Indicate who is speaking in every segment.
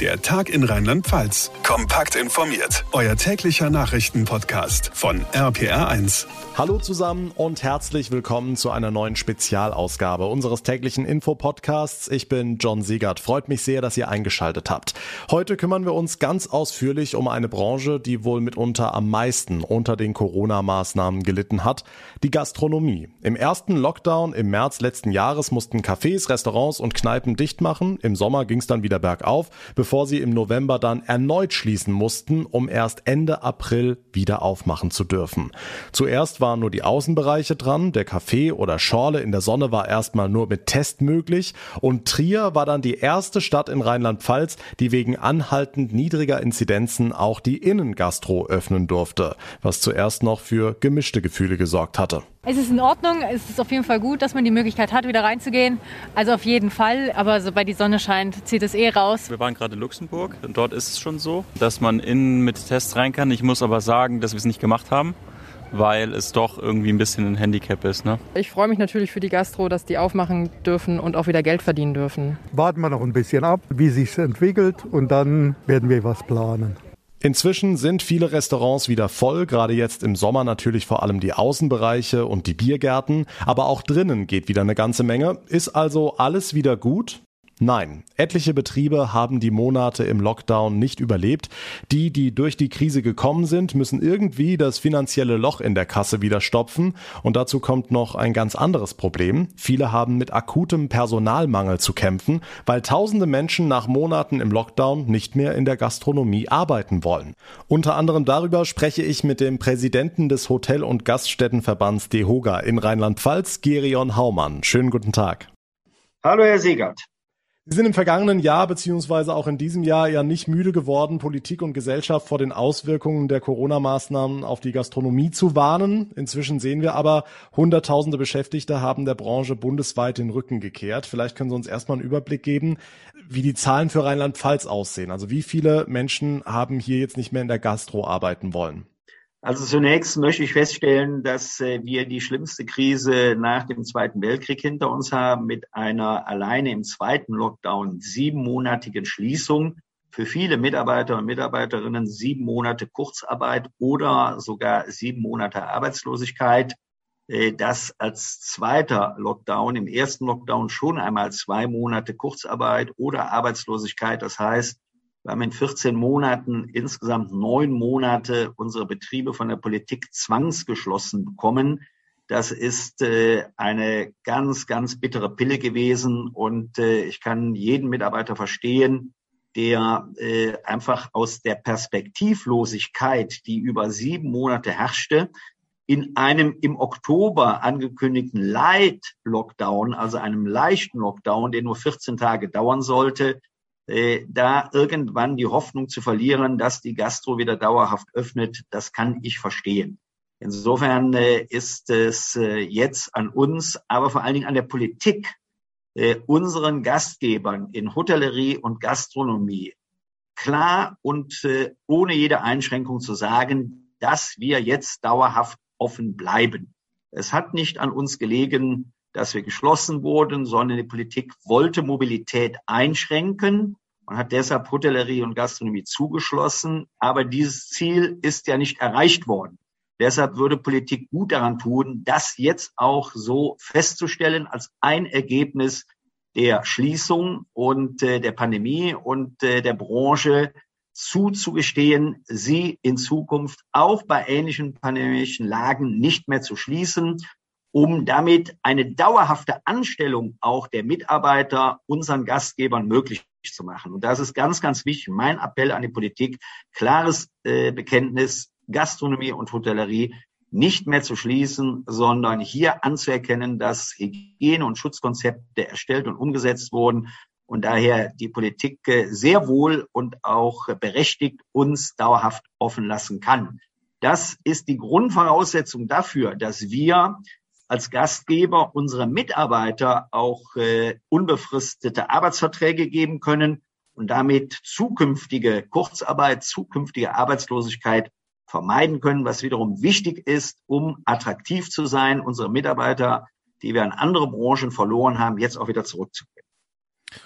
Speaker 1: Der Tag in Rheinland-Pfalz. Kompakt informiert. Euer täglicher Nachrichtenpodcast von RPR1.
Speaker 2: Hallo zusammen und herzlich willkommen zu einer neuen Spezialausgabe unseres täglichen Infopodcasts. Ich bin John Siegert. Freut mich sehr, dass ihr eingeschaltet habt. Heute kümmern wir uns ganz ausführlich um eine Branche, die wohl mitunter am meisten unter den Corona-Maßnahmen gelitten hat, die Gastronomie. Im ersten Lockdown im März letzten Jahres mussten Cafés, Restaurants und Kneipen dicht machen. Im Sommer ging es dann wieder bergauf bevor sie im November dann erneut schließen mussten, um erst Ende April wieder aufmachen zu dürfen. Zuerst waren nur die Außenbereiche dran, der Café oder Schorle in der Sonne war erstmal nur mit Test möglich und Trier war dann die erste Stadt in Rheinland-Pfalz, die wegen anhaltend niedriger Inzidenzen auch die Innengastro öffnen durfte, was zuerst noch für gemischte Gefühle gesorgt hatte.
Speaker 3: Es ist in Ordnung, es ist auf jeden Fall gut, dass man die Möglichkeit hat, wieder reinzugehen. Also auf jeden Fall, aber sobald die Sonne scheint, zieht es eh raus.
Speaker 4: Wir waren gerade in Luxemburg und dort ist es schon so, dass man innen mit Tests rein kann. Ich muss aber sagen, dass wir es nicht gemacht haben weil es doch irgendwie ein bisschen ein Handicap ist. Ne?
Speaker 5: Ich freue mich natürlich für die Gastro, dass die aufmachen dürfen und auch wieder Geld verdienen dürfen.
Speaker 6: Warten wir noch ein bisschen ab, wie sich entwickelt und dann werden wir was planen.
Speaker 2: Inzwischen sind viele Restaurants wieder voll, gerade jetzt im Sommer natürlich vor allem die Außenbereiche und die Biergärten, aber auch drinnen geht wieder eine ganze Menge. Ist also alles wieder gut? Nein, etliche Betriebe haben die Monate im Lockdown nicht überlebt. Die, die durch die Krise gekommen sind, müssen irgendwie das finanzielle Loch in der Kasse wieder stopfen. Und dazu kommt noch ein ganz anderes Problem. Viele haben mit akutem Personalmangel zu kämpfen, weil tausende Menschen nach Monaten im Lockdown nicht mehr in der Gastronomie arbeiten wollen. Unter anderem darüber spreche ich mit dem Präsidenten des Hotel- und Gaststättenverbands DEHOGA in Rheinland-Pfalz, Gerion Haumann. Schönen guten Tag.
Speaker 7: Hallo, Herr Siegert.
Speaker 2: Sie sind im vergangenen Jahr beziehungsweise auch in diesem Jahr ja nicht müde geworden, Politik und Gesellschaft vor den Auswirkungen der Corona-Maßnahmen auf die Gastronomie zu warnen. Inzwischen sehen wir aber, Hunderttausende Beschäftigte haben der Branche bundesweit den Rücken gekehrt. Vielleicht können Sie uns erstmal einen Überblick geben, wie die Zahlen für Rheinland-Pfalz aussehen. Also wie viele Menschen haben hier jetzt nicht mehr in der Gastro arbeiten wollen?
Speaker 7: Also zunächst möchte ich feststellen, dass äh, wir die schlimmste Krise nach dem Zweiten Weltkrieg hinter uns haben mit einer alleine im zweiten Lockdown siebenmonatigen Schließung. Für viele Mitarbeiter und Mitarbeiterinnen sieben Monate Kurzarbeit oder sogar sieben Monate Arbeitslosigkeit. Äh, das als zweiter Lockdown, im ersten Lockdown schon einmal zwei Monate Kurzarbeit oder Arbeitslosigkeit. Das heißt, wir haben in 14 Monaten insgesamt neun Monate unsere Betriebe von der Politik zwangsgeschlossen bekommen. Das ist äh, eine ganz, ganz bittere Pille gewesen. Und äh, ich kann jeden Mitarbeiter verstehen, der äh, einfach aus der Perspektivlosigkeit, die über sieben Monate herrschte, in einem im Oktober angekündigten Light-Lockdown, also einem leichten Lockdown, der nur 14 Tage dauern sollte, äh, da irgendwann die Hoffnung zu verlieren, dass die Gastro wieder dauerhaft öffnet, das kann ich verstehen. Insofern äh, ist es äh, jetzt an uns, aber vor allen Dingen an der Politik, unseren Gastgebern in Hotellerie und Gastronomie klar und ohne jede Einschränkung zu sagen, dass wir jetzt dauerhaft offen bleiben. Es hat nicht an uns gelegen, dass wir geschlossen wurden, sondern die Politik wollte Mobilität einschränken und hat deshalb Hotellerie und Gastronomie zugeschlossen. Aber dieses Ziel ist ja nicht erreicht worden. Deshalb würde Politik gut daran tun, das jetzt auch so festzustellen als ein Ergebnis der Schließung und äh, der Pandemie und äh, der Branche zuzugestehen, sie in Zukunft auch bei ähnlichen pandemischen Lagen nicht mehr zu schließen, um damit eine dauerhafte Anstellung auch der Mitarbeiter unseren Gastgebern möglich zu machen. Und das ist ganz, ganz wichtig. Mein Appell an die Politik, klares äh, Bekenntnis, Gastronomie und Hotellerie nicht mehr zu schließen, sondern hier anzuerkennen, dass Hygiene- und Schutzkonzepte erstellt und umgesetzt wurden und daher die Politik äh, sehr wohl und auch berechtigt uns dauerhaft offen lassen kann. Das ist die Grundvoraussetzung dafür, dass wir als Gastgeber unsere Mitarbeiter auch äh, unbefristete Arbeitsverträge geben können und damit zukünftige Kurzarbeit, zukünftige Arbeitslosigkeit vermeiden können, was wiederum wichtig ist, um attraktiv zu sein, unsere Mitarbeiter, die wir in andere Branchen verloren haben, jetzt auch wieder zurückzubringen.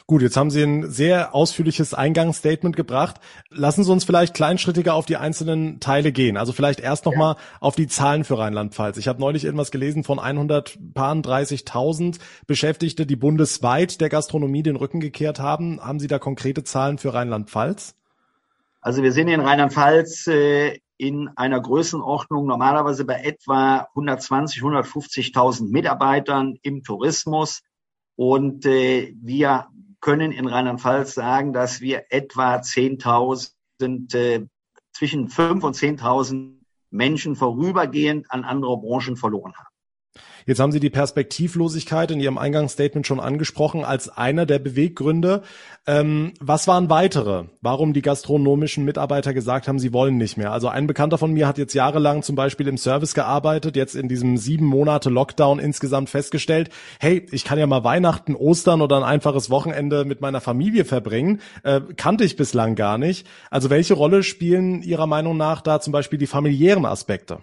Speaker 2: Gut, jetzt haben Sie ein sehr ausführliches Eingangsstatement gebracht. Lassen Sie uns vielleicht kleinschrittiger auf die einzelnen Teile gehen. Also vielleicht erst nochmal ja. auf die Zahlen für Rheinland-Pfalz. Ich habe neulich irgendwas gelesen von 130.000 Beschäftigte, die bundesweit der Gastronomie den Rücken gekehrt haben. Haben Sie da konkrete Zahlen für Rheinland-Pfalz?
Speaker 7: Also wir sind in Rheinland-Pfalz äh, in einer Größenordnung normalerweise bei etwa 120, 150.000 Mitarbeitern im Tourismus. Und äh, wir können in Rheinland-Pfalz sagen, dass wir etwa 10.000, äh, zwischen 5.000 und 10.000 Menschen vorübergehend an andere Branchen verloren haben.
Speaker 2: Jetzt haben Sie die Perspektivlosigkeit in Ihrem Eingangsstatement schon angesprochen als einer der Beweggründe. Ähm, was waren weitere? Warum die gastronomischen Mitarbeiter gesagt haben, sie wollen nicht mehr? Also ein Bekannter von mir hat jetzt jahrelang zum Beispiel im Service gearbeitet, jetzt in diesem sieben Monate Lockdown insgesamt festgestellt, hey, ich kann ja mal Weihnachten, Ostern oder ein einfaches Wochenende mit meiner Familie verbringen. Äh, kannte ich bislang gar nicht. Also welche Rolle spielen Ihrer Meinung nach da zum Beispiel die familiären Aspekte?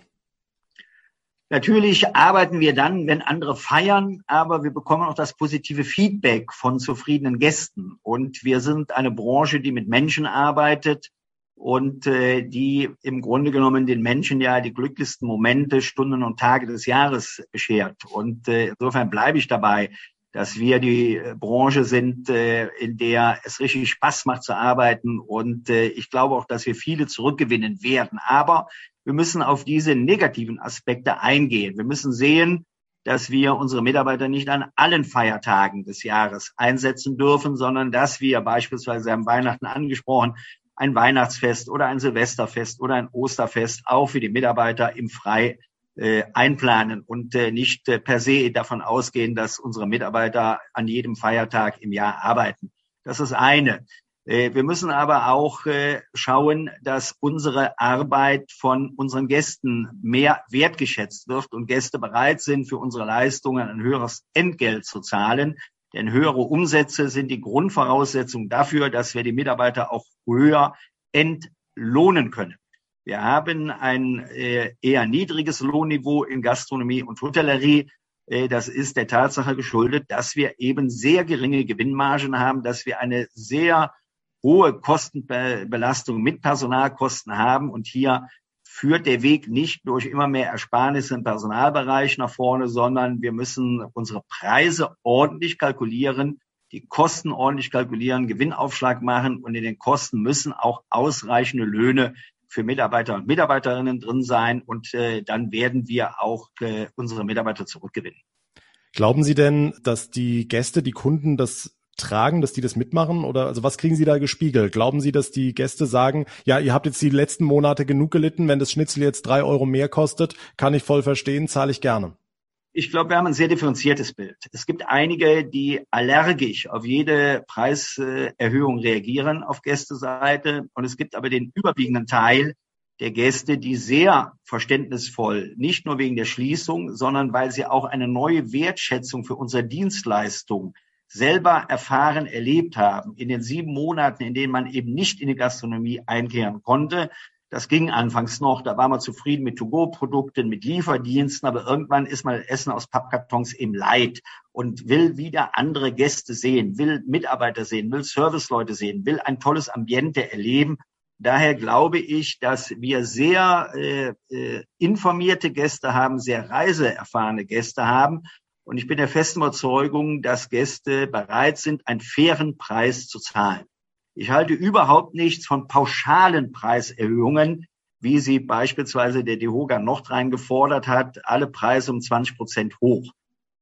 Speaker 7: Natürlich arbeiten wir dann, wenn andere feiern, aber wir bekommen auch das positive Feedback von zufriedenen Gästen. Und wir sind eine Branche, die mit Menschen arbeitet und äh, die im Grunde genommen den Menschen ja die glücklichsten Momente, Stunden und Tage des Jahres beschert. Und äh, insofern bleibe ich dabei, dass wir die äh, Branche sind, äh, in der es richtig Spaß macht zu arbeiten. Und äh, ich glaube auch, dass wir viele zurückgewinnen werden. Aber wir müssen auf diese negativen Aspekte eingehen. Wir müssen sehen, dass wir unsere Mitarbeiter nicht an allen Feiertagen des Jahres einsetzen dürfen, sondern dass wir beispielsweise am Weihnachten angesprochen, ein Weihnachtsfest oder ein Silvesterfest oder ein Osterfest auch für die Mitarbeiter im Frei äh, einplanen und äh, nicht äh, per se davon ausgehen, dass unsere Mitarbeiter an jedem Feiertag im Jahr arbeiten. Das ist eine. Äh, wir müssen aber auch äh, schauen, dass unsere Arbeit von unseren Gästen mehr wertgeschätzt wird und Gäste bereit sind, für unsere Leistungen ein höheres Entgelt zu zahlen. Denn höhere Umsätze sind die Grundvoraussetzung dafür, dass wir die Mitarbeiter auch höher entlohnen können. Wir haben ein äh, eher niedriges Lohnniveau in Gastronomie und Hotellerie. Das ist der Tatsache geschuldet, dass wir eben sehr geringe Gewinnmargen haben, dass wir eine sehr hohe Kostenbelastung mit Personalkosten haben. Und hier führt der Weg nicht durch immer mehr Ersparnisse im Personalbereich nach vorne, sondern wir müssen unsere Preise ordentlich kalkulieren, die Kosten ordentlich kalkulieren, Gewinnaufschlag machen und in den Kosten müssen auch ausreichende Löhne für Mitarbeiter und Mitarbeiterinnen drin sein und äh, dann werden wir auch äh, unsere Mitarbeiter zurückgewinnen.
Speaker 2: Glauben Sie denn, dass die Gäste, die Kunden das tragen, dass die das mitmachen? Oder also was kriegen Sie da gespiegelt? Glauben Sie, dass die Gäste sagen, ja, ihr habt jetzt die letzten Monate genug gelitten, wenn das Schnitzel jetzt drei Euro mehr kostet, kann ich voll verstehen, zahle ich gerne.
Speaker 7: Ich glaube, wir haben ein sehr differenziertes Bild. Es gibt einige, die allergisch auf jede Preiserhöhung reagieren auf Gästeseite. Und es gibt aber den überwiegenden Teil der Gäste, die sehr verständnisvoll, nicht nur wegen der Schließung, sondern weil sie auch eine neue Wertschätzung für unsere Dienstleistung selber erfahren, erlebt haben in den sieben Monaten, in denen man eben nicht in die Gastronomie einkehren konnte. Das ging anfangs noch, da war man zufrieden mit To-Go-Produkten, mit Lieferdiensten, aber irgendwann ist man Essen aus Pappkartons im Leid und will wieder andere Gäste sehen, will Mitarbeiter sehen, will Serviceleute sehen, will ein tolles Ambiente erleben. Daher glaube ich, dass wir sehr äh, äh, informierte Gäste haben, sehr reiseerfahrene Gäste haben und ich bin der festen Überzeugung, dass Gäste bereit sind, einen fairen Preis zu zahlen. Ich halte überhaupt nichts von pauschalen Preiserhöhungen, wie sie beispielsweise der DEHOGA Nordrhein gefordert hat, alle Preise um 20 Prozent hoch.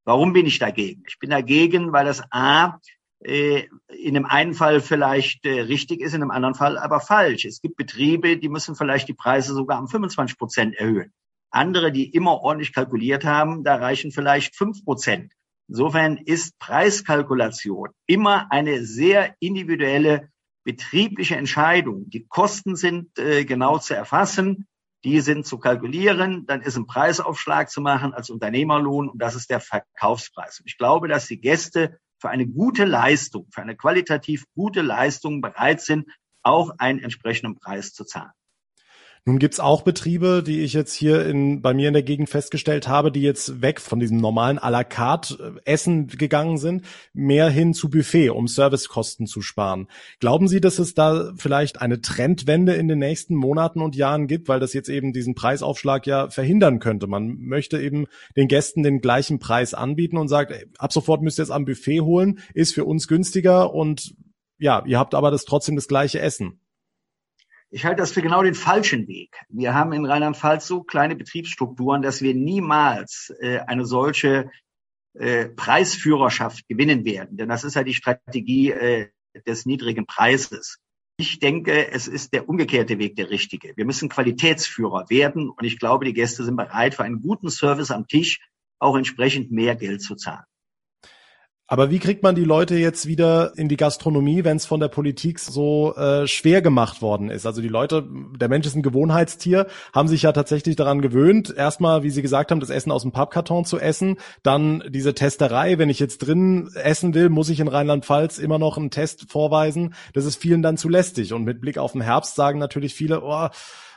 Speaker 7: Warum bin ich dagegen? Ich bin dagegen, weil das A äh, in dem einen Fall vielleicht äh, richtig ist, in dem anderen Fall aber falsch. Es gibt Betriebe, die müssen vielleicht die Preise sogar um 25 Prozent erhöhen. Andere, die immer ordentlich kalkuliert haben, da reichen vielleicht fünf Prozent. Insofern ist Preiskalkulation immer eine sehr individuelle betriebliche Entscheidung. Die Kosten sind äh, genau zu erfassen, die sind zu kalkulieren, dann ist ein Preisaufschlag zu machen als Unternehmerlohn und das ist der Verkaufspreis. Und ich glaube, dass die Gäste für eine gute Leistung, für eine qualitativ gute Leistung bereit sind, auch einen entsprechenden Preis zu zahlen.
Speaker 2: Nun gibt's auch Betriebe, die ich jetzt hier in, bei mir in der Gegend festgestellt habe, die jetzt weg von diesem normalen à la carte äh, Essen gegangen sind, mehr hin zu Buffet, um Servicekosten zu sparen. Glauben Sie, dass es da vielleicht eine Trendwende in den nächsten Monaten und Jahren gibt, weil das jetzt eben diesen Preisaufschlag ja verhindern könnte? Man möchte eben den Gästen den gleichen Preis anbieten und sagt, ab sofort müsst ihr es am Buffet holen, ist für uns günstiger und ja, ihr habt aber das trotzdem das gleiche Essen.
Speaker 7: Ich halte das für genau den falschen Weg. Wir haben in Rheinland-Pfalz so kleine Betriebsstrukturen, dass wir niemals äh, eine solche äh, Preisführerschaft gewinnen werden. Denn das ist ja die Strategie äh, des niedrigen Preises. Ich denke, es ist der umgekehrte Weg der richtige. Wir müssen Qualitätsführer werden und ich glaube, die Gäste sind bereit, für einen guten Service am Tisch auch entsprechend mehr Geld zu zahlen.
Speaker 2: Aber wie kriegt man die Leute jetzt wieder in die Gastronomie, wenn es von der Politik so äh, schwer gemacht worden ist? Also die Leute, der Mensch ist ein Gewohnheitstier, haben sich ja tatsächlich daran gewöhnt, erstmal, wie Sie gesagt haben, das Essen aus dem Pappkarton zu essen, dann diese Testerei, wenn ich jetzt drin essen will, muss ich in Rheinland-Pfalz immer noch einen Test vorweisen. Das ist vielen dann zu lästig. Und mit Blick auf den Herbst sagen natürlich viele, oh,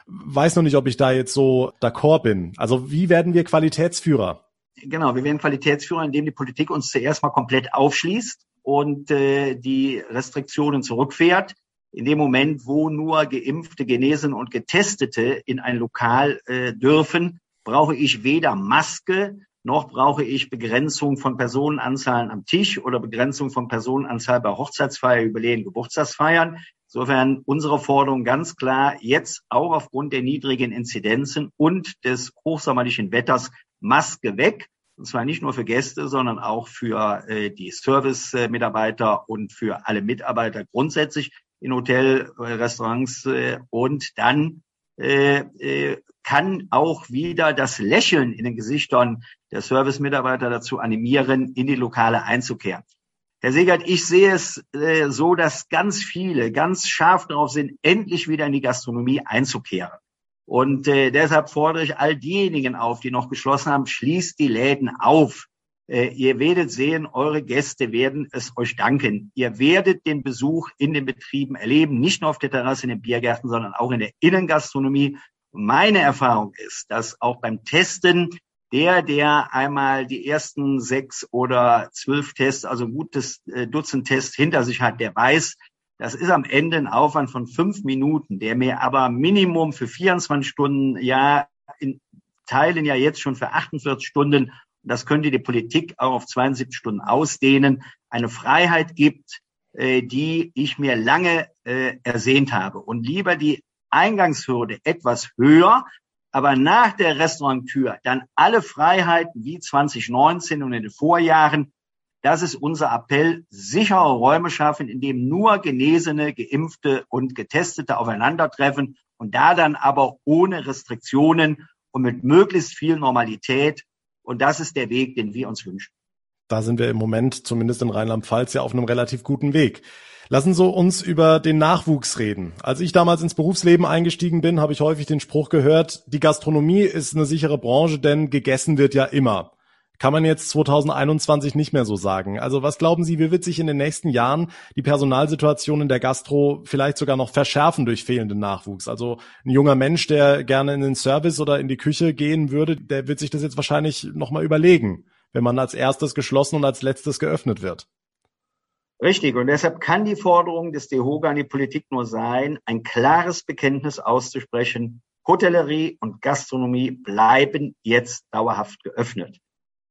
Speaker 2: weiß noch nicht, ob ich da jetzt so d'accord bin. Also wie werden wir Qualitätsführer?
Speaker 7: Genau, wir werden Qualitätsführer, indem die Politik uns zuerst mal komplett aufschließt und äh, die Restriktionen zurückfährt. In dem Moment, wo nur Geimpfte, Genesen und Getestete in ein Lokal äh, dürfen, brauche ich weder Maske noch brauche ich Begrenzung von Personenanzahlen am Tisch oder Begrenzung von Personenanzahl bei Hochzeitsfeier, Jubiläen, Geburtstagsfeiern. Insofern unsere Forderung ganz klar, jetzt auch aufgrund der niedrigen Inzidenzen und des hochsommerlichen Wetters Maske weg. Und zwar nicht nur für Gäste, sondern auch für äh, die Service-Mitarbeiter und für alle Mitarbeiter grundsätzlich in Hotel, äh, Restaurants. Äh, und dann äh, äh, kann auch wieder das Lächeln in den Gesichtern der Service-Mitarbeiter dazu animieren, in die Lokale einzukehren. Herr Segert, ich sehe es äh, so, dass ganz viele ganz scharf darauf sind, endlich wieder in die Gastronomie einzukehren. Und äh, deshalb fordere ich all diejenigen auf, die noch geschlossen haben, schließt die Läden auf. Äh, ihr werdet sehen, eure Gäste werden es euch danken. Ihr werdet den Besuch in den Betrieben erleben, nicht nur auf der Terrasse in den Biergärten, sondern auch in der Innengastronomie. Meine Erfahrung ist, dass auch beim Testen der, der einmal die ersten sechs oder zwölf Tests, also ein gutes äh, Dutzend Tests hinter sich hat, der weiß, das ist am Ende ein Aufwand von fünf Minuten, der mir aber Minimum für 24 Stunden, ja, in Teilen ja jetzt schon für 48 Stunden, das könnte die Politik auch auf 72 Stunden ausdehnen, eine Freiheit gibt, äh, die ich mir lange äh, ersehnt habe. Und lieber die Eingangshürde etwas höher, aber nach der Restauranttür dann alle Freiheiten wie 2019 und in den Vorjahren das ist unser Appell, sichere Räume schaffen, in dem nur Genesene, Geimpfte und Getestete aufeinandertreffen und da dann aber ohne Restriktionen und mit möglichst viel Normalität. Und das ist der Weg, den wir uns wünschen.
Speaker 2: Da sind wir im Moment, zumindest in Rheinland-Pfalz, ja auf einem relativ guten Weg. Lassen Sie uns über den Nachwuchs reden. Als ich damals ins Berufsleben eingestiegen bin, habe ich häufig den Spruch gehört, die Gastronomie ist eine sichere Branche, denn gegessen wird ja immer kann man jetzt 2021 nicht mehr so sagen. Also was glauben Sie, wie wird sich in den nächsten Jahren die Personalsituation in der Gastro vielleicht sogar noch verschärfen durch fehlenden Nachwuchs? Also ein junger Mensch, der gerne in den Service oder in die Küche gehen würde, der wird sich das jetzt wahrscheinlich nochmal überlegen, wenn man als erstes geschlossen und als letztes geöffnet wird.
Speaker 7: Richtig. Und deshalb kann die Forderung des DEHOGA an die Politik nur sein, ein klares Bekenntnis auszusprechen. Hotellerie und Gastronomie bleiben jetzt dauerhaft geöffnet.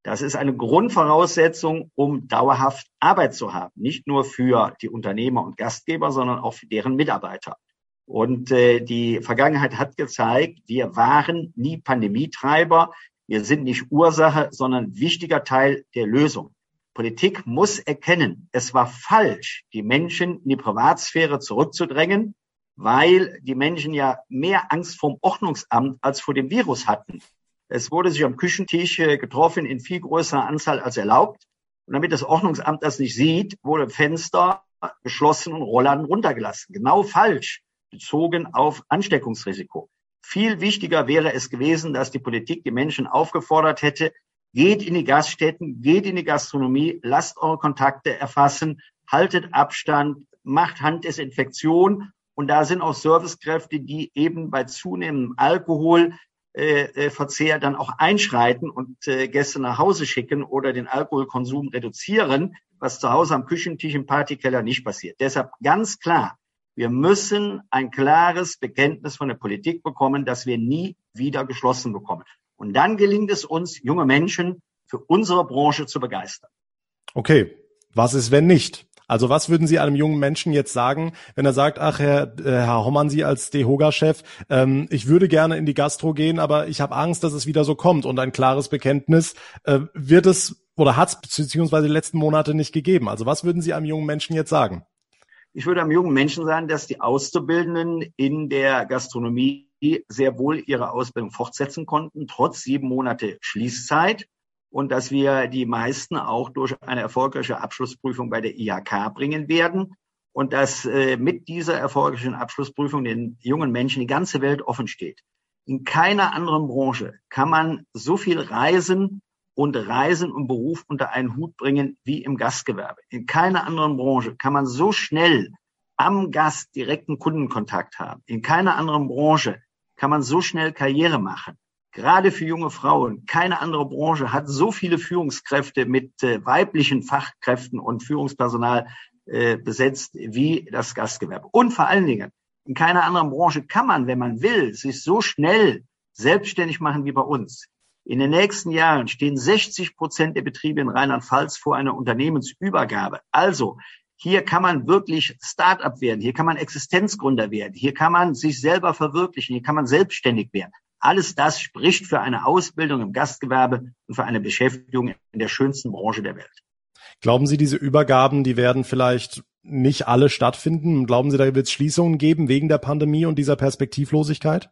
Speaker 7: Das ist eine Grundvoraussetzung, um dauerhaft Arbeit zu haben. Nicht nur für die Unternehmer und Gastgeber, sondern auch für deren Mitarbeiter. Und äh, die Vergangenheit hat gezeigt, wir waren nie Pandemietreiber. Wir sind nicht Ursache, sondern wichtiger Teil der Lösung. Politik muss erkennen, es war falsch, die Menschen in die Privatsphäre zurückzudrängen, weil die Menschen ja mehr Angst vom Ordnungsamt als vor dem Virus hatten. Es wurde sich am Küchentisch äh, getroffen in viel größerer Anzahl als erlaubt. Und damit das Ordnungsamt das nicht sieht, wurde Fenster geschlossen und Rollladen runtergelassen. Genau falsch, bezogen auf Ansteckungsrisiko. Viel wichtiger wäre es gewesen, dass die Politik die Menschen aufgefordert hätte, geht in die Gaststätten, geht in die Gastronomie, lasst eure Kontakte erfassen, haltet Abstand, macht Handdesinfektion Und da sind auch Servicekräfte, die eben bei zunehmendem Alkoholverzehr äh, dann auch einschreiten und Gäste nach Hause schicken oder den Alkoholkonsum reduzieren, was zu Hause am Küchentisch im Partykeller nicht passiert. Deshalb ganz klar, wir müssen ein klares Bekenntnis von der Politik bekommen, dass wir nie wieder geschlossen bekommen. Und dann gelingt es uns, junge Menschen für unsere Branche zu begeistern.
Speaker 2: Okay, was ist, wenn nicht? Also was würden Sie einem jungen Menschen jetzt sagen, wenn er sagt, ach Herr, äh, Herr Hommern, Sie als DEHOGA-Chef, ähm, ich würde gerne in die Gastro gehen, aber ich habe Angst, dass es wieder so kommt und ein klares Bekenntnis äh, wird es oder hat es beziehungsweise die letzten Monate nicht gegeben. Also was würden Sie einem jungen Menschen jetzt sagen?
Speaker 7: Ich würde einem jungen Menschen sagen, dass die Auszubildenden in der Gastronomie sehr wohl ihre Ausbildung fortsetzen konnten, trotz sieben Monate Schließzeit und dass wir die meisten auch durch eine erfolgreiche Abschlussprüfung bei der IHK bringen werden und dass äh, mit dieser erfolgreichen Abschlussprüfung den jungen Menschen die ganze Welt offen steht. In keiner anderen Branche kann man so viel reisen und Reisen und Beruf unter einen Hut bringen wie im Gastgewerbe. In keiner anderen Branche kann man so schnell am Gast direkten Kundenkontakt haben. In keiner anderen Branche kann man so schnell Karriere machen gerade für junge Frauen. Keine andere Branche hat so viele Führungskräfte mit äh, weiblichen Fachkräften und Führungspersonal äh, besetzt wie das Gastgewerbe. Und vor allen Dingen, in keiner anderen Branche kann man, wenn man will, sich so schnell selbstständig machen wie bei uns. In den nächsten Jahren stehen 60 Prozent der Betriebe in Rheinland-Pfalz vor einer Unternehmensübergabe. Also hier kann man wirklich Start-up werden, hier kann man Existenzgründer werden, hier kann man sich selber verwirklichen, hier kann man selbstständig werden. Alles das spricht für eine Ausbildung im Gastgewerbe und für eine Beschäftigung in der schönsten Branche der Welt.
Speaker 2: Glauben Sie, diese Übergaben, die werden vielleicht nicht alle stattfinden? Glauben Sie, da wird es Schließungen geben wegen der Pandemie und dieser Perspektivlosigkeit?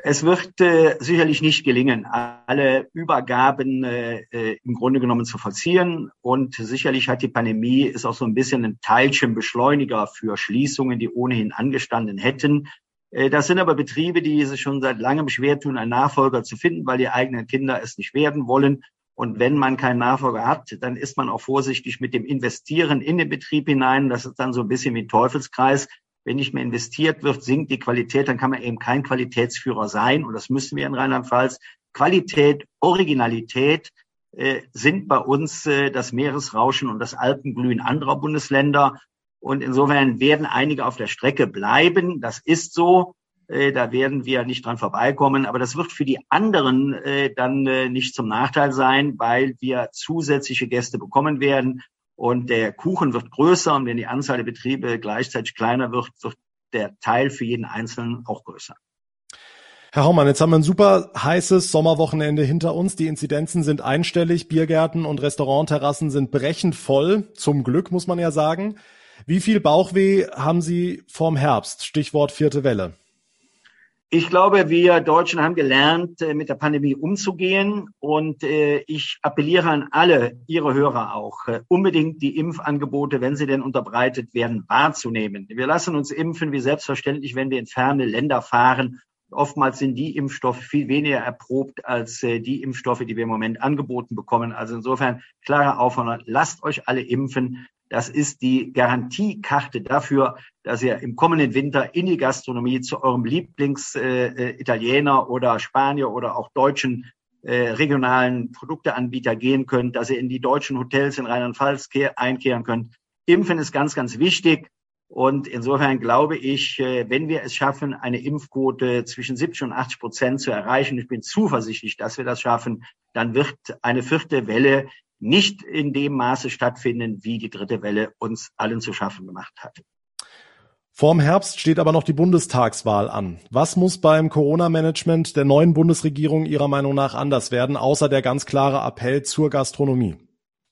Speaker 7: Es wird äh, sicherlich nicht gelingen, alle Übergaben äh, äh, im Grunde genommen zu vollziehen. Und sicherlich hat die Pandemie ist auch so ein bisschen ein Teilchenbeschleuniger für Schließungen, die ohnehin angestanden hätten. Äh, das sind aber Betriebe, die sich schon seit langem schwer tun, einen Nachfolger zu finden, weil die eigenen Kinder es nicht werden wollen. Und wenn man keinen Nachfolger hat, dann ist man auch vorsichtig mit dem Investieren in den Betrieb hinein. Das ist dann so ein bisschen wie ein Teufelskreis. Wenn nicht mehr investiert wird, sinkt die Qualität, dann kann man eben kein Qualitätsführer sein. Und das müssen wir in Rheinland-Pfalz. Qualität, Originalität äh, sind bei uns äh, das Meeresrauschen und das Alpenglühen anderer Bundesländer. Und insofern werden einige auf der Strecke bleiben. Das ist so. Äh, da werden wir nicht dran vorbeikommen. Aber das wird für die anderen äh, dann äh, nicht zum Nachteil sein, weil wir zusätzliche Gäste bekommen werden. Und der Kuchen wird größer. Und wenn die Anzahl der Betriebe gleichzeitig kleiner wird, wird der Teil für jeden Einzelnen auch größer.
Speaker 2: Herr Haumann, jetzt haben wir ein super heißes Sommerwochenende hinter uns. Die Inzidenzen sind einstellig, Biergärten und Restaurantterrassen sind brechend voll. Zum Glück, muss man ja sagen. Wie viel Bauchweh haben Sie vorm Herbst? Stichwort vierte Welle.
Speaker 7: Ich glaube, wir Deutschen haben gelernt, äh, mit der Pandemie umzugehen. Und äh, ich appelliere an alle Ihre Hörer auch, äh, unbedingt die Impfangebote, wenn sie denn unterbreitet werden, wahrzunehmen. Wir lassen uns impfen, wie selbstverständlich, wenn wir in ferne Länder fahren. Oftmals sind die Impfstoffe viel weniger erprobt als die Impfstoffe, die wir im Moment angeboten bekommen. Also insofern klare Aufforderung, lasst euch alle impfen. Das ist die Garantiekarte dafür, dass ihr im kommenden Winter in die Gastronomie zu eurem Lieblings-Italiener äh, äh oder Spanier oder auch deutschen äh, regionalen Produkteanbieter gehen könnt, dass ihr in die deutschen Hotels in Rheinland-Pfalz einkehren könnt. Impfen ist ganz, ganz wichtig. Und insofern glaube ich, äh, wenn wir es schaffen, eine Impfquote zwischen 70 und 80 Prozent zu erreichen, ich bin zuversichtlich, dass wir das schaffen, dann wird eine vierte Welle nicht in dem Maße stattfinden, wie die dritte Welle uns allen zu schaffen gemacht hat.
Speaker 2: Vorm Herbst steht aber noch die Bundestagswahl an. Was muss beim Corona-Management der neuen Bundesregierung Ihrer Meinung nach anders werden, außer der ganz klare Appell zur Gastronomie?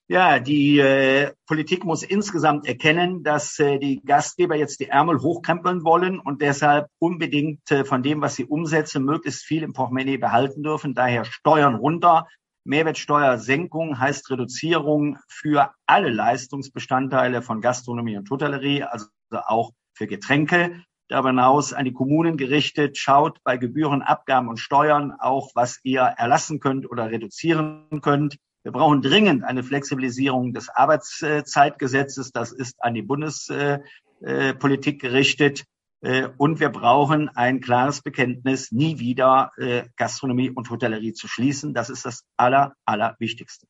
Speaker 7: Ja, die äh, Politik muss insgesamt erkennen, dass äh, die Gastgeber jetzt die Ärmel hochkrempeln wollen und deshalb unbedingt äh, von dem, was sie umsetzen, möglichst viel im Portemonnaie behalten dürfen. Daher Steuern runter, Mehrwertsteuersenkung heißt Reduzierung für alle Leistungsbestandteile von Gastronomie und Hotellerie, also auch für Getränke. Darüber hinaus an die Kommunen gerichtet, schaut bei Gebühren, Abgaben und Steuern auch, was ihr erlassen könnt oder reduzieren könnt. Wir brauchen dringend eine Flexibilisierung des Arbeitszeitgesetzes. Das ist an die Bundespolitik gerichtet. Äh, und wir brauchen ein klares Bekenntnis, nie wieder äh, Gastronomie und Hotellerie zu schließen. Das ist das Aller, Allerwichtigste.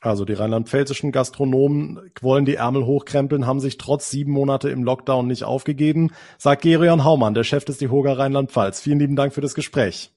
Speaker 2: Also die rheinland-pfälzischen Gastronomen wollen die Ärmel hochkrempeln, haben sich trotz sieben Monate im Lockdown nicht aufgegeben, sagt Gerion Haumann, der Chef des DEHOGA Rheinland-Pfalz. Vielen lieben Dank für das Gespräch.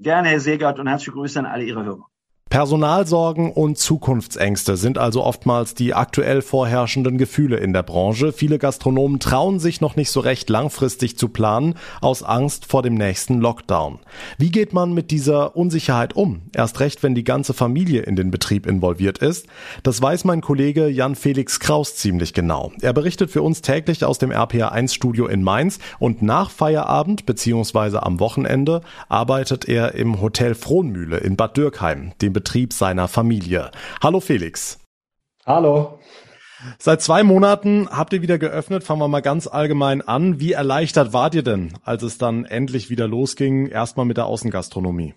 Speaker 7: Gerne, Herr Segert, und herzliche Grüße an alle Ihre Hörer.
Speaker 2: Personalsorgen und Zukunftsängste sind also oftmals die aktuell vorherrschenden Gefühle in der Branche. Viele Gastronomen trauen sich noch nicht so recht langfristig zu planen, aus Angst vor dem nächsten Lockdown. Wie geht man mit dieser Unsicherheit um? Erst recht, wenn die ganze Familie in den Betrieb involviert ist. Das weiß mein Kollege Jan Felix Kraus ziemlich genau. Er berichtet für uns täglich aus dem RPA1 Studio in Mainz und nach Feierabend bzw. am Wochenende arbeitet er im Hotel Frohnmühle in Bad Dürkheim, dem Betrieb seiner Familie. Hallo Felix.
Speaker 8: Hallo.
Speaker 2: Seit zwei Monaten habt ihr wieder geöffnet. Fangen wir mal ganz allgemein an. Wie erleichtert wart ihr denn, als es dann endlich wieder losging, erstmal mit der Außengastronomie?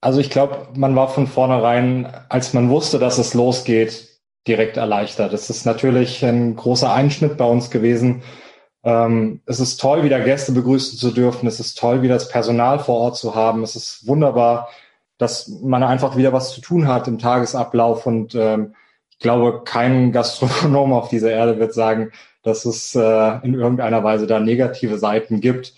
Speaker 8: Also ich glaube, man war von vornherein, als man wusste, dass es losgeht, direkt erleichtert. Es ist natürlich ein großer Einschnitt bei uns gewesen. Ähm, es ist toll, wieder Gäste begrüßen zu dürfen. Es ist toll, wieder das Personal vor Ort zu haben. Es ist wunderbar, dass man einfach wieder was zu tun hat im Tagesablauf und ähm, ich glaube, kein Gastronom auf dieser Erde wird sagen, dass es äh, in irgendeiner Weise da negative Seiten gibt.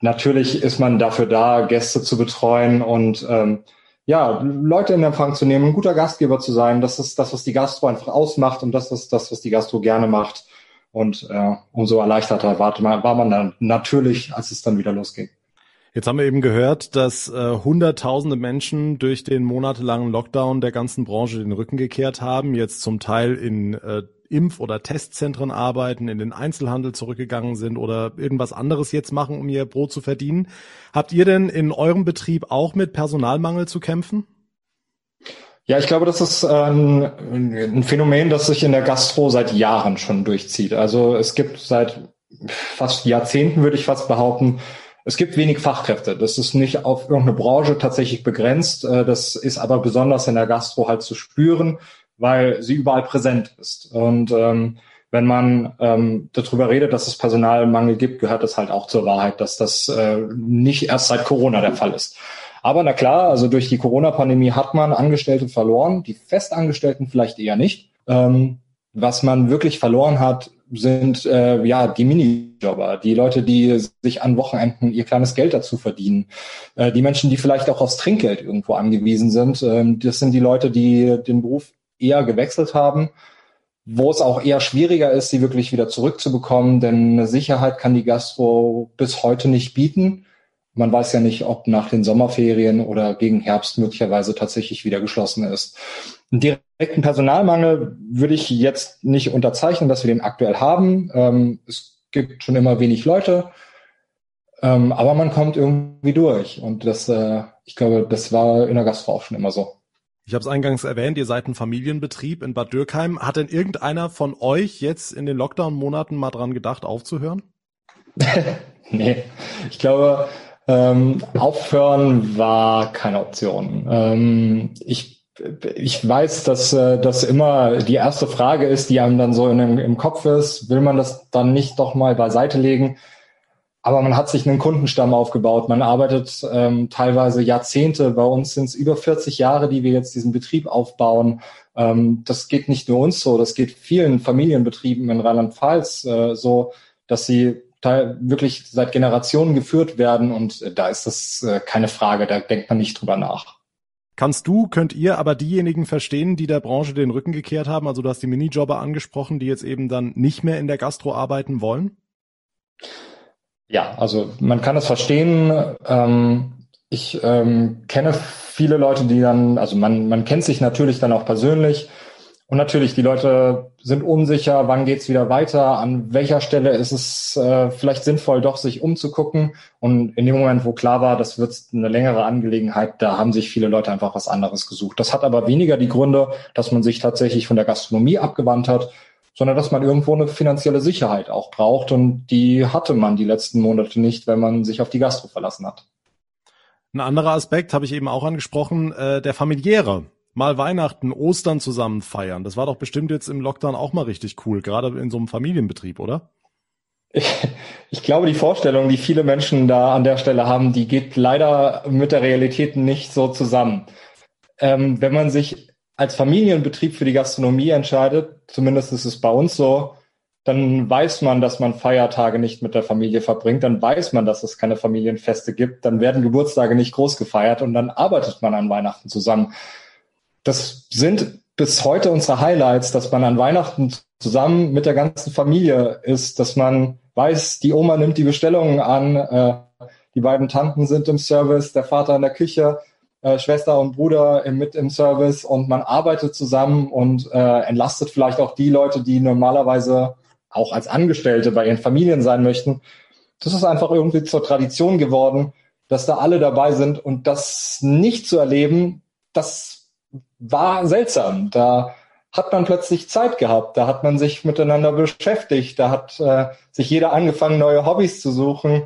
Speaker 8: Natürlich ist man dafür da, Gäste zu betreuen und ähm, ja, Leute in Empfang zu nehmen, ein guter Gastgeber zu sein. Das ist das, was die Gastro einfach ausmacht und das ist das, was die Gastro gerne macht. Und äh, umso erleichterter war man, dann natürlich, als es dann wieder losging.
Speaker 2: Jetzt haben wir eben gehört, dass äh, Hunderttausende Menschen durch den monatelangen Lockdown der ganzen Branche den Rücken gekehrt haben, jetzt zum Teil in äh, Impf- oder Testzentren arbeiten, in den Einzelhandel zurückgegangen sind oder irgendwas anderes jetzt machen, um ihr Brot zu verdienen. Habt ihr denn in eurem Betrieb auch mit Personalmangel zu kämpfen?
Speaker 8: Ja, ich glaube, das ist ein, ein Phänomen, das sich in der Gastro seit Jahren schon durchzieht. Also es gibt seit fast Jahrzehnten, würde ich fast behaupten, es gibt wenig Fachkräfte. Das ist nicht auf irgendeine Branche tatsächlich begrenzt. Äh, das ist aber besonders in der Gastro halt zu spüren, weil sie überall präsent ist. Und ähm, wenn man ähm, darüber redet, dass es Personalmangel gibt, gehört es halt auch zur Wahrheit, dass das äh, nicht erst seit Corona der Fall ist. Aber na klar, also durch die Corona-Pandemie hat man Angestellte verloren, die Festangestellten vielleicht eher nicht. Ähm, was man wirklich verloren hat, sind äh, ja die Minijobber, die Leute, die sich an Wochenenden ihr kleines Geld dazu verdienen, äh, die Menschen, die vielleicht auch aufs Trinkgeld irgendwo angewiesen sind. Ähm, das sind die Leute, die den Beruf eher gewechselt haben, wo es auch eher schwieriger ist, sie wirklich wieder zurückzubekommen, denn eine Sicherheit kann die Gastro bis heute nicht bieten. Man weiß ja nicht, ob nach den Sommerferien oder gegen Herbst möglicherweise tatsächlich wieder geschlossen ist. Einen direkten Personalmangel würde ich jetzt nicht unterzeichnen, dass wir den aktuell haben. Ähm, es gibt schon immer wenig Leute, ähm, aber man kommt irgendwie durch. Und das, äh, ich glaube, das war in der Gastro auch schon immer so.
Speaker 2: Ich habe es eingangs erwähnt, ihr seid ein Familienbetrieb in Bad Dürkheim. Hat denn irgendeiner von euch jetzt in den Lockdown-Monaten mal dran gedacht, aufzuhören?
Speaker 8: nee, ich glaube, ähm, aufhören war keine Option. Ähm, ich, ich weiß, dass äh, das immer die erste Frage ist, die einem dann so in, im Kopf ist. Will man das dann nicht doch mal beiseite legen? Aber man hat sich einen Kundenstamm aufgebaut. Man arbeitet ähm, teilweise Jahrzehnte. Bei uns sind es über 40 Jahre, die wir jetzt diesen Betrieb aufbauen. Ähm, das geht nicht nur uns so, das geht vielen Familienbetrieben in Rheinland-Pfalz äh, so, dass sie wirklich seit Generationen geführt werden und da ist das äh, keine Frage, da denkt man nicht drüber nach.
Speaker 2: Kannst du, könnt ihr aber diejenigen verstehen, die der Branche den Rücken gekehrt haben? Also du hast die Minijobber angesprochen, die jetzt eben dann nicht mehr in der Gastro arbeiten wollen?
Speaker 8: Ja, also man kann es verstehen. Ähm, ich ähm, kenne viele Leute, die dann, also man, man kennt sich natürlich dann auch persönlich und natürlich, die Leute sind unsicher, wann geht's wieder weiter, an welcher Stelle ist es äh, vielleicht sinnvoll, doch sich umzugucken. Und in dem Moment, wo klar war, das wird eine längere Angelegenheit, da haben sich viele Leute einfach was anderes gesucht. Das hat aber weniger die Gründe, dass man sich tatsächlich von der Gastronomie abgewandt hat, sondern dass man irgendwo eine finanzielle Sicherheit auch braucht. Und die hatte man die letzten Monate nicht, wenn man sich auf die Gastro verlassen hat.
Speaker 2: Ein anderer Aspekt habe ich eben auch angesprochen, äh, der familiäre mal Weihnachten, Ostern zusammen feiern. Das war doch bestimmt jetzt im Lockdown auch mal richtig cool, gerade in so einem Familienbetrieb, oder?
Speaker 8: ich glaube, die Vorstellung, die viele Menschen da an der Stelle haben, die geht leider mit der Realität nicht so zusammen. Ähm, wenn man sich als Familienbetrieb für die Gastronomie entscheidet, zumindest ist es bei uns so, dann weiß man, dass man Feiertage nicht mit der Familie verbringt, dann weiß man, dass es keine Familienfeste gibt, dann werden Geburtstage nicht groß gefeiert und dann arbeitet man an Weihnachten zusammen. Das sind bis heute unsere Highlights, dass man an Weihnachten zusammen mit der ganzen Familie ist, dass man weiß, die Oma nimmt die Bestellungen an, äh, die beiden Tanten sind im Service, der Vater in der Küche, äh, Schwester und Bruder im, mit im Service und man arbeitet zusammen und äh, entlastet vielleicht auch die Leute, die normalerweise auch als Angestellte bei ihren Familien sein möchten. Das ist einfach irgendwie zur Tradition geworden, dass da alle dabei sind und das nicht zu erleben, das war seltsam. Da hat man plötzlich Zeit gehabt, da hat man sich miteinander beschäftigt, da hat äh, sich jeder angefangen, neue Hobbys zu suchen.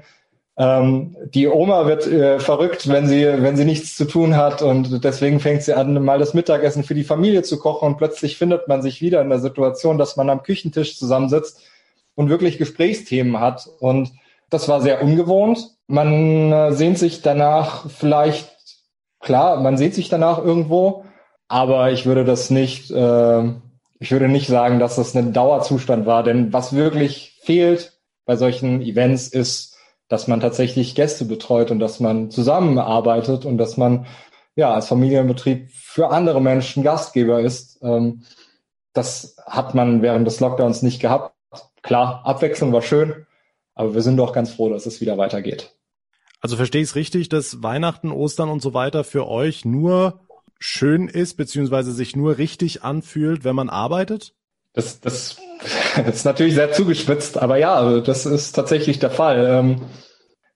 Speaker 8: Ähm, die Oma wird äh, verrückt, wenn sie, wenn sie nichts zu tun hat und deswegen fängt sie an, mal das Mittagessen für die Familie zu kochen und plötzlich findet man sich wieder in der Situation, dass man am Küchentisch zusammensitzt und wirklich Gesprächsthemen hat und das war sehr ungewohnt. Man äh, sehnt sich danach vielleicht, klar, man sehnt sich danach irgendwo, aber ich würde das nicht, äh, ich würde nicht sagen, dass das ein Dauerzustand war, denn was wirklich fehlt bei solchen Events ist dass man tatsächlich Gäste betreut und dass man zusammenarbeitet und dass man ja als Familienbetrieb für andere Menschen Gastgeber ist. Ähm, das hat man während des Lockdowns nicht gehabt. Klar, Abwechslung war schön, aber wir sind doch ganz froh, dass es wieder weitergeht.
Speaker 2: Also verstehe ich es richtig, dass Weihnachten, Ostern und so weiter für euch nur schön ist, beziehungsweise sich nur richtig anfühlt, wenn man arbeitet?
Speaker 8: Das, das, das ist natürlich sehr zugespitzt, aber ja, also das ist tatsächlich der Fall. Ähm,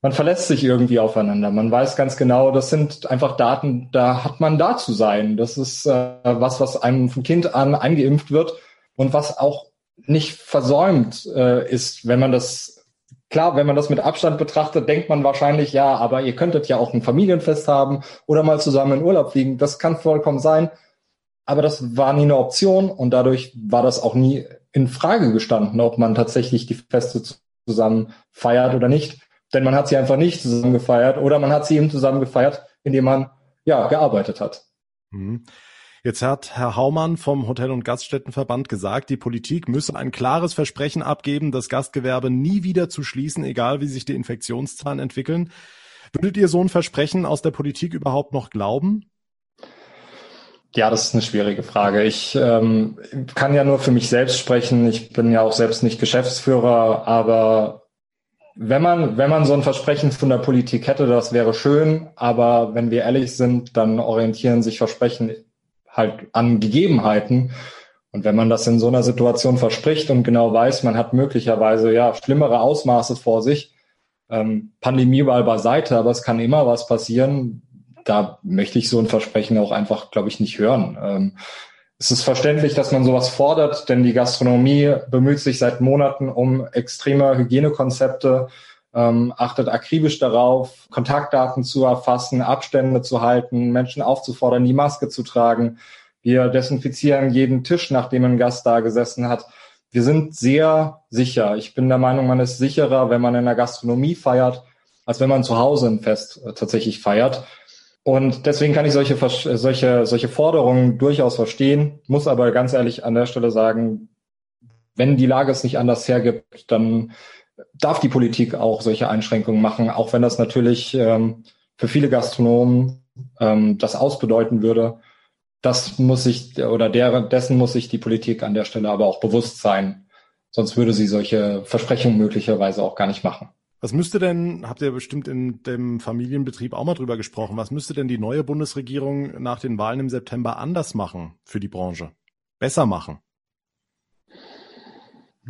Speaker 8: man verlässt sich irgendwie aufeinander. Man weiß ganz genau, das sind einfach Daten, da hat man da zu sein. Das ist äh, was, was einem von Kind an eingeimpft wird und was auch nicht versäumt äh, ist, wenn man das Klar, wenn man das mit Abstand betrachtet, denkt man wahrscheinlich, ja, aber ihr könntet ja auch ein Familienfest haben oder mal zusammen in Urlaub fliegen. Das kann vollkommen sein. Aber das war nie eine Option und dadurch war das auch nie in Frage gestanden, ob man tatsächlich die Feste zusammen feiert oder nicht. Denn man hat sie einfach nicht zusammen gefeiert oder man hat sie eben zusammen gefeiert, indem man ja gearbeitet hat.
Speaker 2: Mhm. Jetzt hat Herr Haumann vom Hotel- und Gaststättenverband gesagt, die Politik müsse ein klares Versprechen abgeben, das Gastgewerbe nie wieder zu schließen, egal wie sich die Infektionszahlen entwickeln. Würdet ihr so ein Versprechen aus der Politik überhaupt noch glauben?
Speaker 8: Ja, das ist eine schwierige Frage. Ich ähm, kann ja nur für mich selbst sprechen. Ich bin ja auch selbst nicht Geschäftsführer, aber wenn man, wenn man so ein Versprechen von der Politik hätte, das wäre schön, aber wenn wir ehrlich sind, dann orientieren sich Versprechen halt an Gegebenheiten. Und wenn man das in so einer Situation verspricht und genau weiß, man hat möglicherweise ja schlimmere Ausmaße vor sich, ähm, Pandemie mal beiseite, aber es kann immer was passieren, da möchte ich so ein Versprechen auch einfach, glaube ich, nicht hören. Ähm, es ist verständlich, dass man sowas fordert, denn die Gastronomie bemüht sich seit Monaten um extreme Hygienekonzepte, ähm, achtet akribisch darauf, Kontaktdaten zu erfassen, Abstände zu halten, Menschen aufzufordern, die Maske zu tragen. Wir desinfizieren jeden Tisch, nachdem ein Gast da gesessen hat. Wir sind sehr sicher. Ich bin der Meinung, man ist sicherer, wenn man in der Gastronomie feiert, als wenn man zu Hause ein Fest äh, tatsächlich feiert. Und deswegen kann ich solche, solche, solche Forderungen durchaus verstehen, muss aber ganz ehrlich an der Stelle sagen, wenn die Lage es nicht anders hergibt, dann darf die Politik auch solche Einschränkungen machen, auch wenn das natürlich ähm, für viele Gastronomen ähm, das ausbedeuten würde. Das muss sich oder der, dessen muss sich die Politik an der Stelle aber auch bewusst sein. Sonst würde sie solche Versprechungen möglicherweise auch gar nicht machen.
Speaker 2: Was müsste denn, habt ihr bestimmt in dem Familienbetrieb auch mal drüber gesprochen, was müsste denn die neue Bundesregierung nach den Wahlen im September anders machen für die Branche? Besser machen?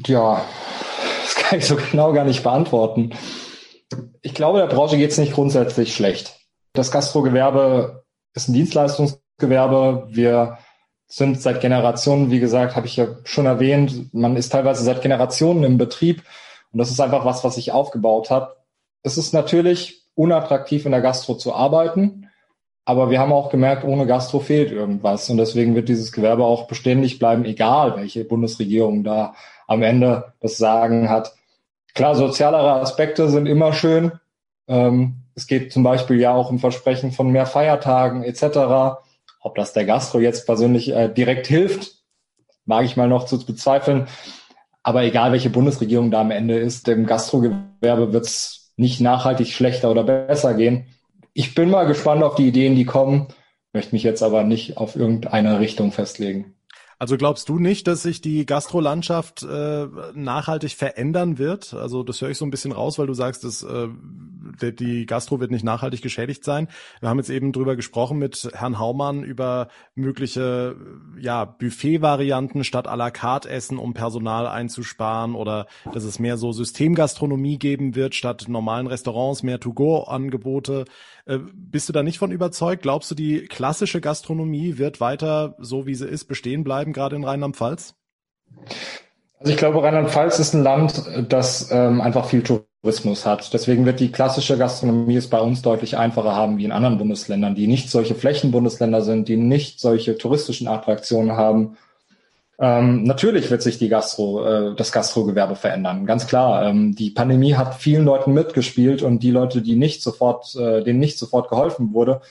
Speaker 8: Ja, das kann ich so genau gar nicht beantworten. Ich glaube, der Branche geht es nicht grundsätzlich schlecht. Das Gastrogewerbe ist ein Dienstleistungsgewerbe. Wir sind seit Generationen, wie gesagt, habe ich ja schon erwähnt, man ist teilweise seit Generationen im Betrieb und das ist einfach was, was ich aufgebaut habe. Es ist natürlich unattraktiv in der Gastro zu arbeiten, aber wir haben auch gemerkt, ohne Gastro fehlt irgendwas. Und deswegen wird dieses Gewerbe auch beständig bleiben, egal welche Bundesregierung da am Ende das Sagen hat. Klar, sozialere Aspekte sind immer schön. Ähm, es geht zum Beispiel ja auch um Versprechen von mehr Feiertagen etc. Ob das der Gastro jetzt persönlich äh, direkt hilft, mag ich mal noch zu bezweifeln. Aber egal, welche Bundesregierung da am Ende ist, dem Gastrogewerbe wird es nicht nachhaltig schlechter oder besser gehen. Ich bin mal gespannt auf die Ideen, die kommen, möchte mich jetzt aber nicht auf irgendeine Richtung festlegen.
Speaker 2: Also glaubst du nicht, dass sich die Gastrolandschaft äh, nachhaltig verändern wird? Also das höre ich so ein bisschen raus, weil du sagst, dass äh, die Gastro wird nicht nachhaltig geschädigt sein. Wir haben jetzt eben drüber gesprochen mit Herrn Haumann über mögliche ja, Buffet-Varianten statt à la carte Essen, um Personal einzusparen oder dass es mehr so Systemgastronomie geben wird statt normalen Restaurants, mehr To-Go-Angebote. Äh, bist du da nicht von überzeugt? Glaubst du, die klassische Gastronomie wird weiter so wie sie ist bestehen bleiben, gerade in Rheinland-Pfalz?
Speaker 8: Also ich glaube, Rheinland-Pfalz ist ein Land, das ähm, einfach viel Tourismus hat. Deswegen wird die klassische Gastronomie es bei uns deutlich einfacher haben wie in anderen Bundesländern, die nicht solche Flächenbundesländer sind, die nicht solche touristischen Attraktionen haben ähm, natürlich wird sich die Gastro, äh, das Gastrogewerbe verändern, ganz klar. Ähm, die Pandemie hat vielen Leuten mitgespielt und die Leute, die nicht sofort, äh, denen nicht sofort geholfen wurde,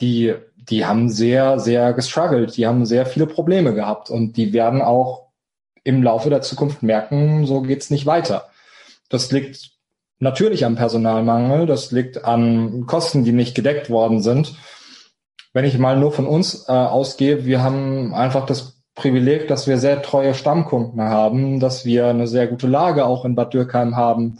Speaker 8: die, die haben sehr, sehr gestruggelt, die haben sehr viele Probleme gehabt und die werden auch im Laufe der Zukunft merken, so geht's nicht weiter. Das liegt natürlich am Personalmangel, das liegt an Kosten, die nicht gedeckt worden sind. Wenn ich mal nur von uns äh, ausgehe, wir haben einfach das Privileg, dass wir sehr treue Stammkunden haben, dass wir eine sehr gute Lage auch in Bad Dürkheim haben.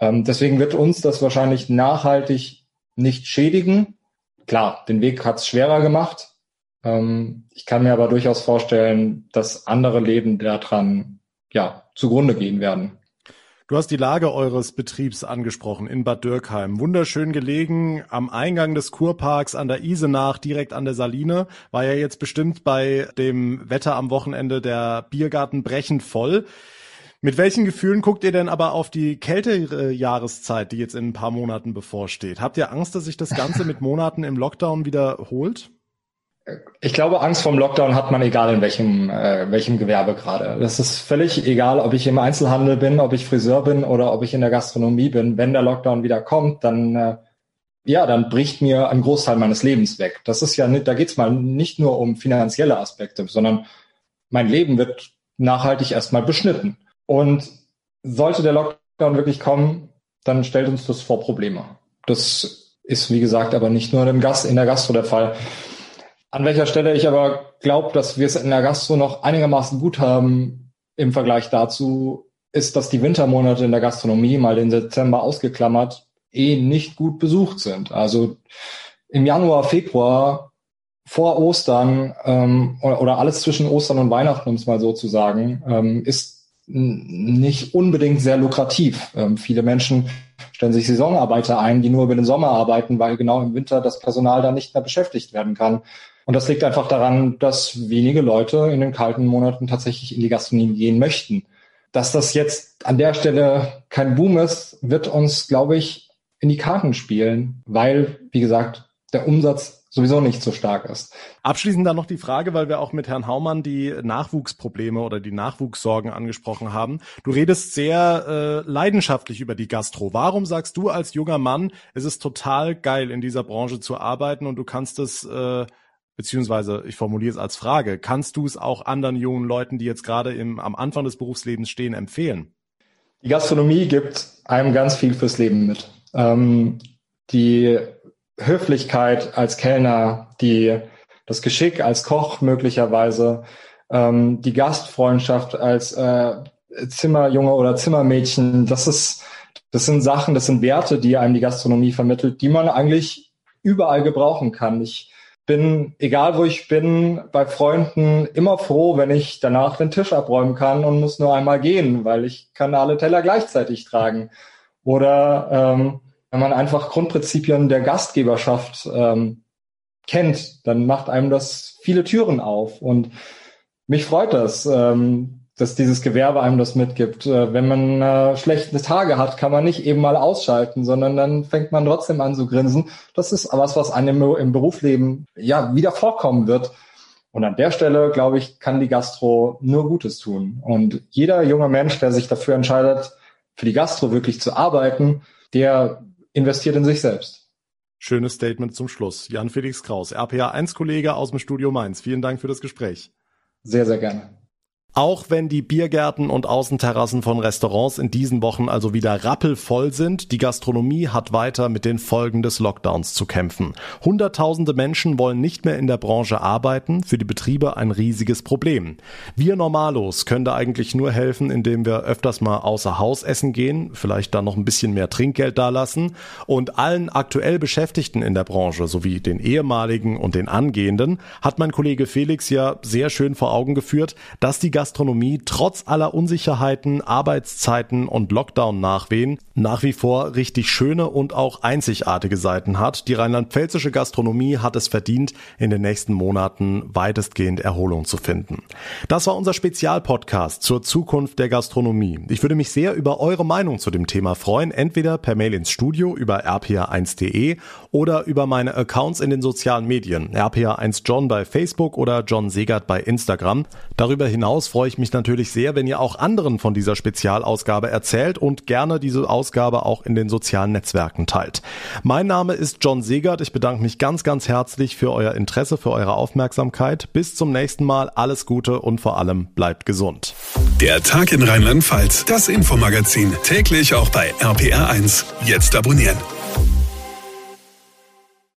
Speaker 8: Ähm, deswegen wird uns das wahrscheinlich nachhaltig nicht schädigen. Klar, den Weg hat es schwerer gemacht. Ähm, ich kann mir aber durchaus vorstellen, dass andere Leben daran ja zugrunde gehen werden.
Speaker 2: Du hast die Lage eures Betriebs angesprochen in Bad Dürkheim. Wunderschön gelegen am Eingang des Kurparks an der Isenach, direkt an der Saline. War ja jetzt bestimmt bei dem Wetter am Wochenende der Biergarten brechend voll. Mit welchen Gefühlen guckt ihr denn aber auf die kältere Jahreszeit, die jetzt in ein paar Monaten bevorsteht? Habt ihr Angst, dass sich das Ganze mit Monaten im Lockdown wiederholt?
Speaker 8: Ich glaube, Angst vorm Lockdown hat man egal in welchem, äh, welchem Gewerbe gerade. Das ist völlig egal, ob ich im Einzelhandel bin, ob ich Friseur bin oder ob ich in der Gastronomie bin. Wenn der Lockdown wieder kommt, dann äh, ja, dann bricht mir ein Großteil meines Lebens weg. Das ist ja da geht's mal nicht nur um finanzielle Aspekte, sondern mein Leben wird nachhaltig erstmal beschnitten. Und sollte der Lockdown wirklich kommen, dann stellt uns das vor Probleme. Das ist, wie gesagt, aber nicht nur im Gast, in der Gastro der Fall. An welcher Stelle ich aber glaube, dass wir es in der Gastro noch einigermaßen gut haben im Vergleich dazu, ist, dass die Wintermonate in der Gastronomie, mal den Dezember ausgeklammert, eh nicht gut besucht sind. Also im Januar, Februar vor Ostern ähm, oder, oder, alles zwischen Ostern und Weihnachten, um es mal so zu sagen, ähm, ist nicht unbedingt sehr lukrativ. Ähm, viele Menschen stellen sich Saisonarbeiter ein, die nur über den Sommer arbeiten, weil genau im Winter das Personal dann nicht mehr beschäftigt werden kann. Und das liegt einfach daran, dass wenige Leute in den kalten Monaten tatsächlich in die Gastronomie gehen möchten. Dass das jetzt an der Stelle kein Boom ist, wird uns, glaube ich, in die Karten spielen, weil, wie gesagt, der Umsatz sowieso nicht so stark ist.
Speaker 2: Abschließend dann noch die Frage, weil wir auch mit Herrn Haumann die Nachwuchsprobleme oder die Nachwuchssorgen angesprochen haben. Du redest sehr äh, leidenschaftlich über die Gastro. Warum sagst du als junger Mann, es ist total geil, in dieser Branche zu arbeiten und du kannst es äh, beziehungsweise ich formuliere es als Frage, kannst du es auch anderen jungen Leuten, die jetzt gerade im, am Anfang des Berufslebens stehen, empfehlen?
Speaker 8: Die Gastronomie gibt einem ganz viel fürs Leben mit. Ähm, die Höflichkeit als Kellner, die, das Geschick als Koch möglicherweise, ähm, die Gastfreundschaft als äh, Zimmerjunge oder Zimmermädchen, das ist, das sind Sachen, das sind Werte, die einem die Gastronomie vermittelt, die man eigentlich überall gebrauchen kann. Ich bin, egal wo ich bin, bei Freunden immer froh, wenn ich danach den Tisch abräumen kann und muss nur einmal gehen, weil ich kann alle Teller gleichzeitig tragen. Oder ähm, wenn man einfach Grundprinzipien der Gastgeberschaft ähm, kennt, dann macht einem das viele Türen auf. Und mich freut das. Ähm, dass dieses Gewerbe einem das mitgibt. Äh, wenn man äh, schlechte Tage hat, kann man nicht eben mal ausschalten, sondern dann fängt man trotzdem an zu grinsen. Das ist was, was einem im Berufsleben ja wieder vorkommen wird. Und an der Stelle, glaube ich, kann die Gastro nur Gutes tun. Und jeder junge Mensch, der sich dafür entscheidet, für die Gastro wirklich zu arbeiten, der investiert in sich selbst.
Speaker 2: Schönes Statement zum Schluss. Jan Felix Kraus, RPA 1 Kollege aus dem Studio Mainz. Vielen Dank für das Gespräch.
Speaker 8: Sehr, sehr gerne.
Speaker 2: Auch wenn die Biergärten und Außenterrassen von Restaurants in diesen Wochen also wieder rappelvoll sind, die Gastronomie hat weiter mit den Folgen des Lockdowns zu kämpfen. Hunderttausende Menschen wollen nicht mehr in der Branche arbeiten, für die Betriebe ein riesiges Problem. Wir Normalos können da eigentlich nur helfen, indem wir öfters mal außer Haus essen gehen, vielleicht dann noch ein bisschen mehr Trinkgeld dalassen und allen aktuell Beschäftigten in der Branche sowie den ehemaligen und den angehenden hat mein Kollege Felix ja sehr schön vor Augen geführt, dass die Gastronomie trotz aller Unsicherheiten, Arbeitszeiten und Lockdown-Nachwehen nach wie vor richtig schöne und auch einzigartige Seiten hat. Die rheinland-pfälzische Gastronomie hat es verdient, in den nächsten Monaten weitestgehend Erholung zu finden. Das war unser Spezialpodcast zur Zukunft der Gastronomie. Ich würde mich sehr über eure Meinung zu dem Thema freuen, entweder per Mail ins Studio über rpa1.de oder über meine Accounts in den sozialen Medien, rpa1 John bei Facebook oder John Segert bei Instagram. Darüber hinaus freue ich mich natürlich sehr, wenn ihr auch anderen von dieser Spezialausgabe erzählt und gerne diese Ausgabe auch in den sozialen Netzwerken teilt. Mein Name ist John Segert. Ich bedanke mich ganz, ganz herzlich für euer Interesse, für eure Aufmerksamkeit. Bis zum nächsten Mal. Alles Gute und vor allem bleibt gesund.
Speaker 1: Der Tag in Rheinland-Pfalz, das Infomagazin, täglich auch bei RPR1. Jetzt abonnieren.